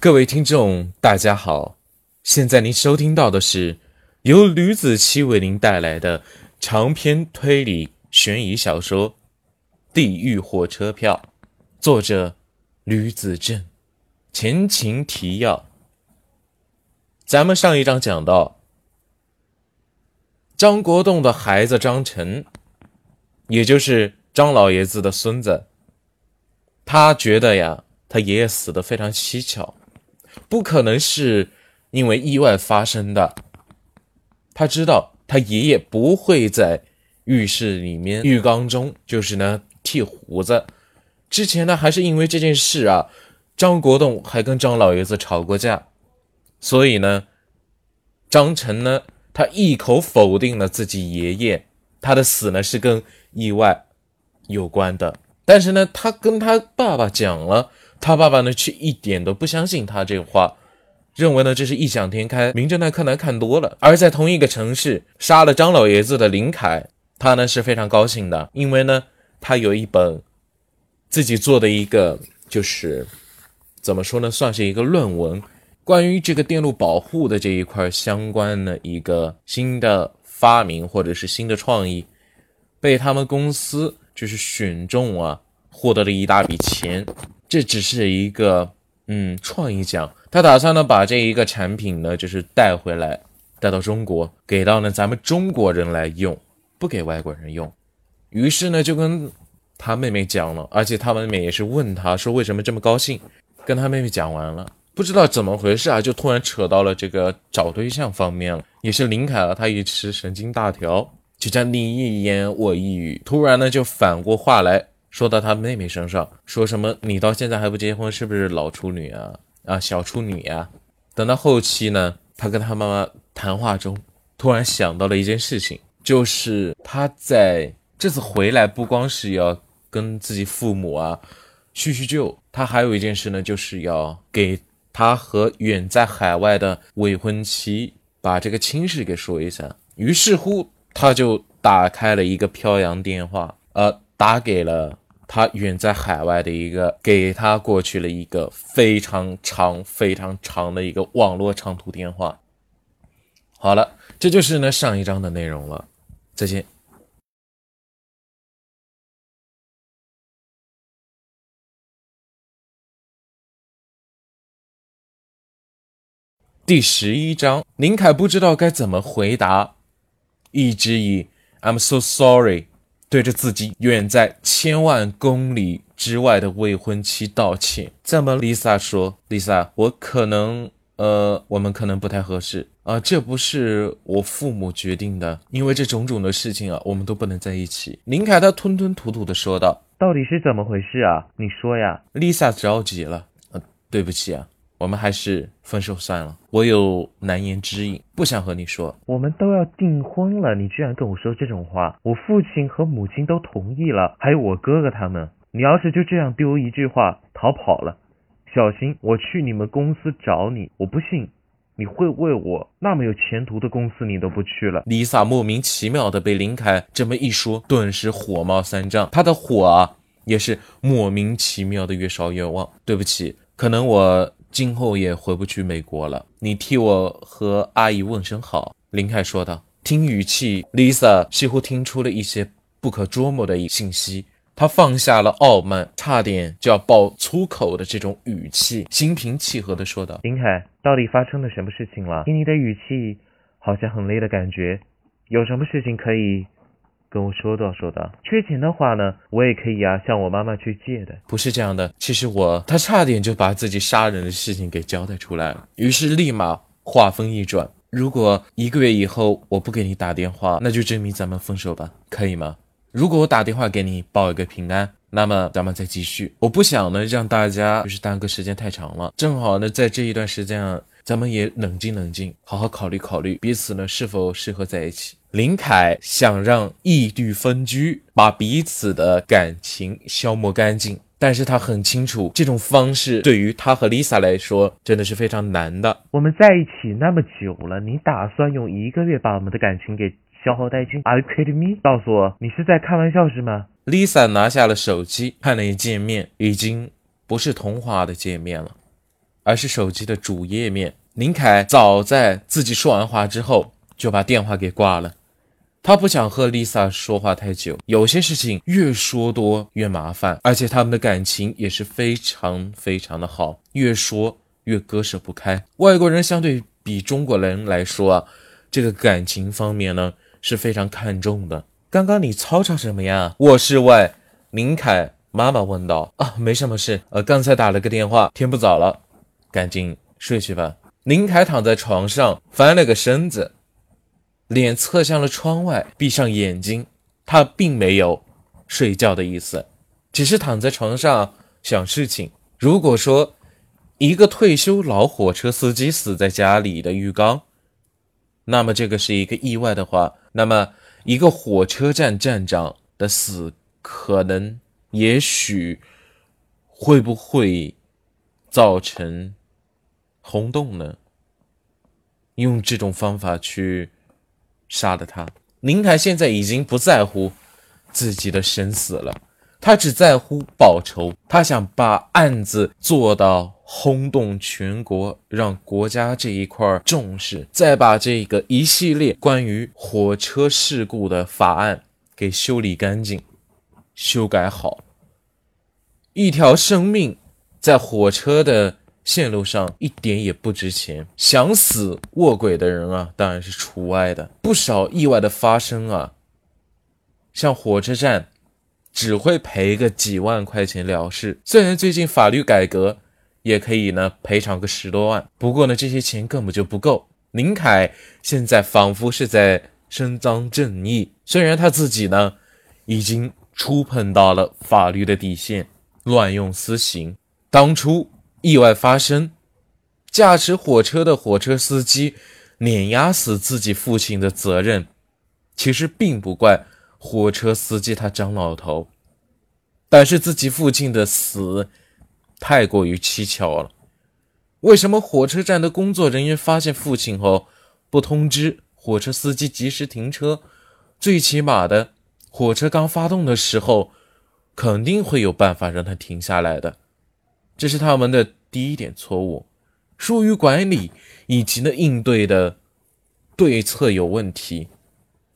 各位听众，大家好！现在您收听到的是由吕子期为您带来的长篇推理悬疑小说《地狱火车票》，作者吕子正。前情提要：咱们上一章讲到，张国栋的孩子张晨，也就是张老爷子的孙子，他觉得呀，他爷爷死的非常蹊跷。不可能是因为意外发生的。他知道他爷爷不会在浴室里面浴缸中，就是呢剃胡子。之前呢还是因为这件事啊，张国栋还跟张老爷子吵过架。所以呢，张晨呢他一口否定了自己爷爷他的死呢是跟意外有关的。但是呢，他跟他爸爸讲了。他爸爸呢，却一点都不相信他这话，认为呢这是异想天开。名侦探柯南看多了。而在同一个城市杀了张老爷子的林凯，他呢是非常高兴的，因为呢他有一本自己做的一个，就是怎么说呢，算是一个论文，关于这个电路保护的这一块相关的一个新的发明或者是新的创意，被他们公司就是选中啊，获得了一大笔钱。这只是一个嗯创意奖，他打算呢把这一个产品呢就是带回来，带到中国，给到呢咱们中国人来用，不给外国人用。于是呢就跟他妹妹讲了，而且他妹妹也是问他说为什么这么高兴。跟他妹妹讲完了，不知道怎么回事啊，就突然扯到了这个找对象方面了。也是林凯啊，他一时神经大条，就像你一言我一语，突然呢就反过话来。说到他妹妹身上，说什么你到现在还不结婚，是不是老处女啊？啊，小处女呀！等到后期呢，他跟他妈妈谈话中，突然想到了一件事情，就是他在这次回来，不光是要跟自己父母啊叙叙旧，他还有一件事呢，就是要给他和远在海外的未婚妻把这个亲事给说一下。于是乎，他就打开了一个飘扬电话，呃，打给了。他远在海外的一个，给他过去了一个非常长、非常长的一个网络长途电话。好了，这就是呢上一章的内容了。再见。第十一章，林凯不知道该怎么回答，一直以 "I'm so sorry"。对着自己远在千万公里之外的未婚妻道歉。这么，Lisa 说：“Lisa，我可能，呃，我们可能不太合适啊，这不是我父母决定的，因为这种种的事情啊，我们都不能在一起。”林凯他吞吞吐吐的说道：“到底是怎么回事啊？你说呀。”Lisa 着急了：“呃，对不起啊。”我们还是分手算了。我有难言之隐，不想和你说。我们都要订婚了，你居然跟我说这种话！我父亲和母亲都同意了，还有我哥哥他们。你要是就这样丢一句话逃跑了，小心我去你们公司找你！我不信你会为我那么有前途的公司你都不去了。Lisa 莫名其妙的被林凯这么一说，顿时火冒三丈。他的火啊，也是莫名其妙的越烧越旺。对不起，可能我。今后也回不去美国了，你替我和阿姨问声好。”林凯说道。听语气，Lisa 似乎听出了一些不可捉摸的信息。她放下了傲慢，差点就要爆粗口的这种语气，心平气和地说道：“林凯，到底发生了什么事情了？听你的语气，好像很累的感觉。有什么事情可以？”跟我说道说道，缺钱的话呢，我也可以啊，向我妈妈去借的。不是这样的，其实我他差点就把自己杀人的事情给交代出来了。于是立马话锋一转，如果一个月以后我不给你打电话，那就证明咱们分手吧，可以吗？如果我打电话给你报一个平安，那么咱们再继续。我不想呢让大家就是耽搁时间太长了，正好呢在这一段时间，咱们也冷静冷静，好好考虑考虑彼此呢是否适合在一起。林凯想让异地分居，把彼此的感情消磨干净，但是他很清楚，这种方式对于他和 Lisa 来说真的是非常难的。我们在一起那么久了，你打算用一个月把我们的感情给消耗殆尽？Are you kidding me？告诉我，你是在开玩笑是吗？Lisa 拿下了手机，看了一界面，已经不是童话的界面了，而是手机的主页面。林凯早在自己说完话之后就把电话给挂了。他不想和 Lisa 说话太久，有些事情越说多越麻烦，而且他们的感情也是非常非常的好，越说越割舍不开。外国人相对比中国人来说啊，这个感情方面呢是非常看重的。刚刚你吵吵什么呀？卧室外，林凯妈妈问道。啊，没什么事，呃，刚才打了个电话。天不早了，赶紧睡去吧。林凯躺在床上，翻了个身子。脸侧向了窗外，闭上眼睛。他并没有睡觉的意思，只是躺在床上想事情。如果说一个退休老火车司机死在家里的浴缸，那么这个是一个意外的话，那么一个火车站站长的死，可能、也许会不会造成轰动呢？用这种方法去。杀了他，林凯现在已经不在乎自己的生死了，他只在乎报仇。他想把案子做到轰动全国，让国家这一块重视，再把这个一系列关于火车事故的法案给修理干净、修改好。一条生命在火车的。线路上一点也不值钱，想死卧轨的人啊，当然是除外的。不少意外的发生啊，像火车站，只会赔个几万块钱了事。虽然最近法律改革，也可以呢赔偿个十多万，不过呢这些钱根本就不够。林凯现在仿佛是在伸张正义，虽然他自己呢已经触碰到了法律的底线，乱用私刑。当初。意外发生，驾驶火车的火车司机碾压死自己父亲的责任，其实并不怪火车司机他张老头，但是自己父亲的死太过于蹊跷了。为什么火车站的工作人员发现父亲后不通知火车司机及时停车？最起码的，火车刚发动的时候，肯定会有办法让他停下来的。这是他们的第一点错误，疏于管理以及呢应对的对策有问题，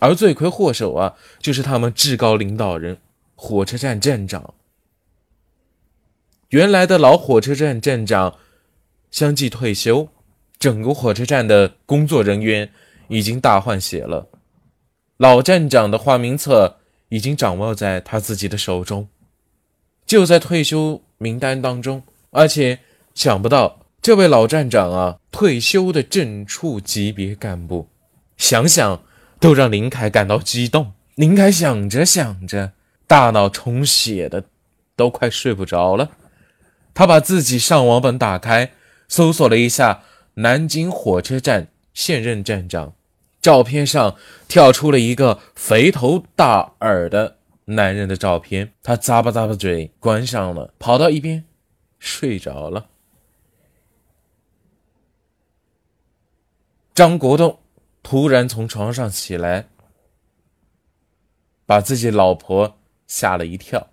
而罪魁祸首啊就是他们至高领导人火车站站长。原来的老火车站站长相继退休，整个火车站的工作人员已经大换血了，老站长的花名册已经掌握在他自己的手中，就在退休名单当中。而且想不到，这位老站长啊，退休的正处级别干部，想想都让林凯感到激动。林凯想着想着，大脑充血的都快睡不着了。他把自己上网本打开，搜索了一下南京火车站现任站长，照片上跳出了一个肥头大耳的男人的照片。他咂巴咂巴嘴，关上了，跑到一边。睡着了。张国栋突然从床上起来，把自己老婆吓了一跳。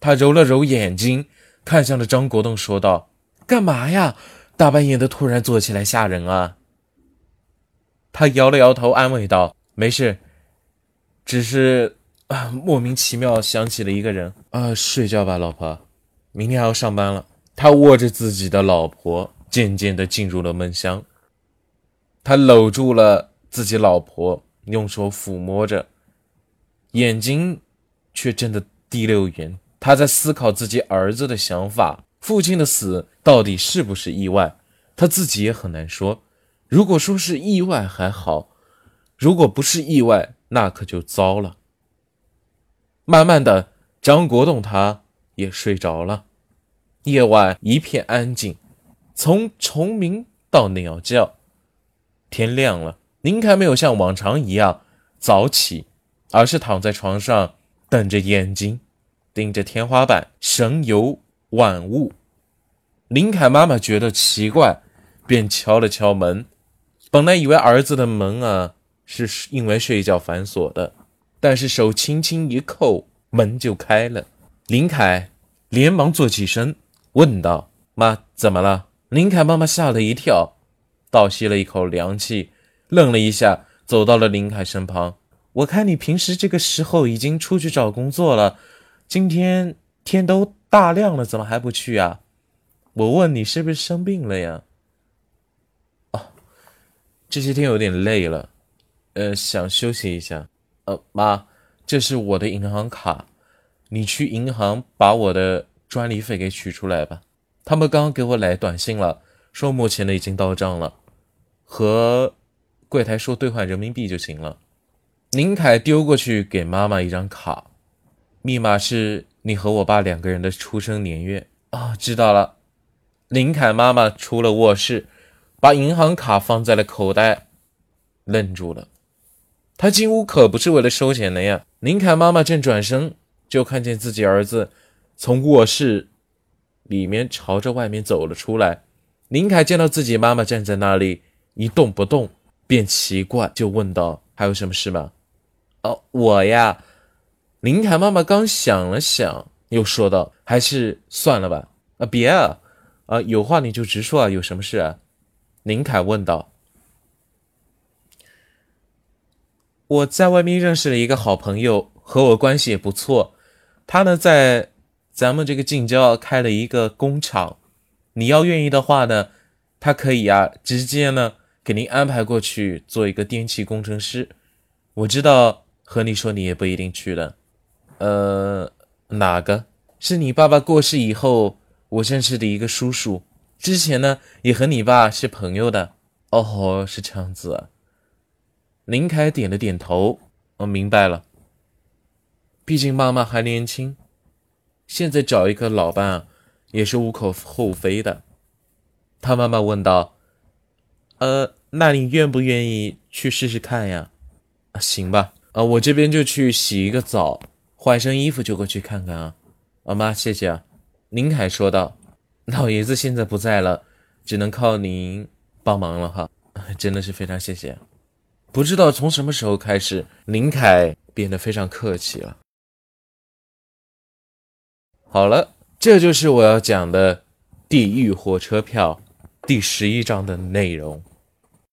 他揉了揉眼睛，看向了张国栋，说道：“干嘛呀？大半夜的突然坐起来吓人啊！”他摇了摇头，安慰道：“没事，只是啊，莫名其妙想起了一个人啊。睡觉吧，老婆。”明天还要上班了，他握着自己的老婆，渐渐地进入了梦乡。他搂住了自己老婆，用手抚摸着，眼睛却睁得滴溜圆。他在思考自己儿子的想法，父亲的死到底是不是意外？他自己也很难说。如果说是意外还好，如果不是意外，那可就糟了。慢慢的，张国栋他。也睡着了，夜晚一片安静，从虫鸣到鸟叫。天亮了，林凯没有像往常一样早起，而是躺在床上，瞪着眼睛，盯着天花板，神游万物。林凯妈妈觉得奇怪，便敲了敲门。本来以为儿子的门啊是因为睡觉反锁的，但是手轻轻一扣，门就开了。林凯连忙坐起身，问道：“妈，怎么了？林凯妈妈吓了一跳，倒吸了一口凉气，愣了一下，走到了林凯身旁。我看你平时这个时候已经出去找工作了，今天天都大亮了，怎么还不去啊？我问你是不是生病了呀？哦，这些天有点累了，呃，想休息一下。呃，妈，这是我的银行卡，你去银行把我的专利费给取出来吧。他们刚刚给我来短信了，说目前的已经到账了，和柜台说兑换人民币就行了。林凯丢过去给妈妈一张卡，密码是你和我爸两个人的出生年月啊，知道了。林凯妈妈出了卧室，把银行卡放在了口袋，愣住了。他进屋可不是为了收钱的呀。林凯妈妈正转身，就看见自己儿子从卧室。里面朝着外面走了出来，林凯见到自己妈妈站在那里一动不动，便奇怪，就问道：“还有什么事吗？”“哦，我呀。”林凯妈妈刚想了想，又说道：“还是算了吧。”“啊，别啊，啊，有话你就直说啊，有什么事啊？”林凯问道。“我在外面认识了一个好朋友，和我关系也不错，他呢在。”咱们这个近郊开了一个工厂，你要愿意的话呢，他可以啊，直接呢给您安排过去做一个电气工程师。我知道和你说你也不一定去的，呃，哪个是你爸爸过世以后我认识的一个叔叔，之前呢也和你爸是朋友的。哦，是这样子。林凯点了点头，我明白了。毕竟妈妈还年轻。现在找一个老伴，也是无可厚非的。他妈妈问道：“呃，那你愿不愿意去试试看呀？”“，行吧。”“啊，我这边就去洗一个澡，换身衣服就过去看看啊。”“啊妈，谢谢啊。”林凯说道。“老爷子现在不在了，只能靠您帮忙了哈，真的是非常谢谢。”不知道从什么时候开始，林凯变得非常客气了。好了，这就是我要讲的《地狱火车票》第十一章的内容。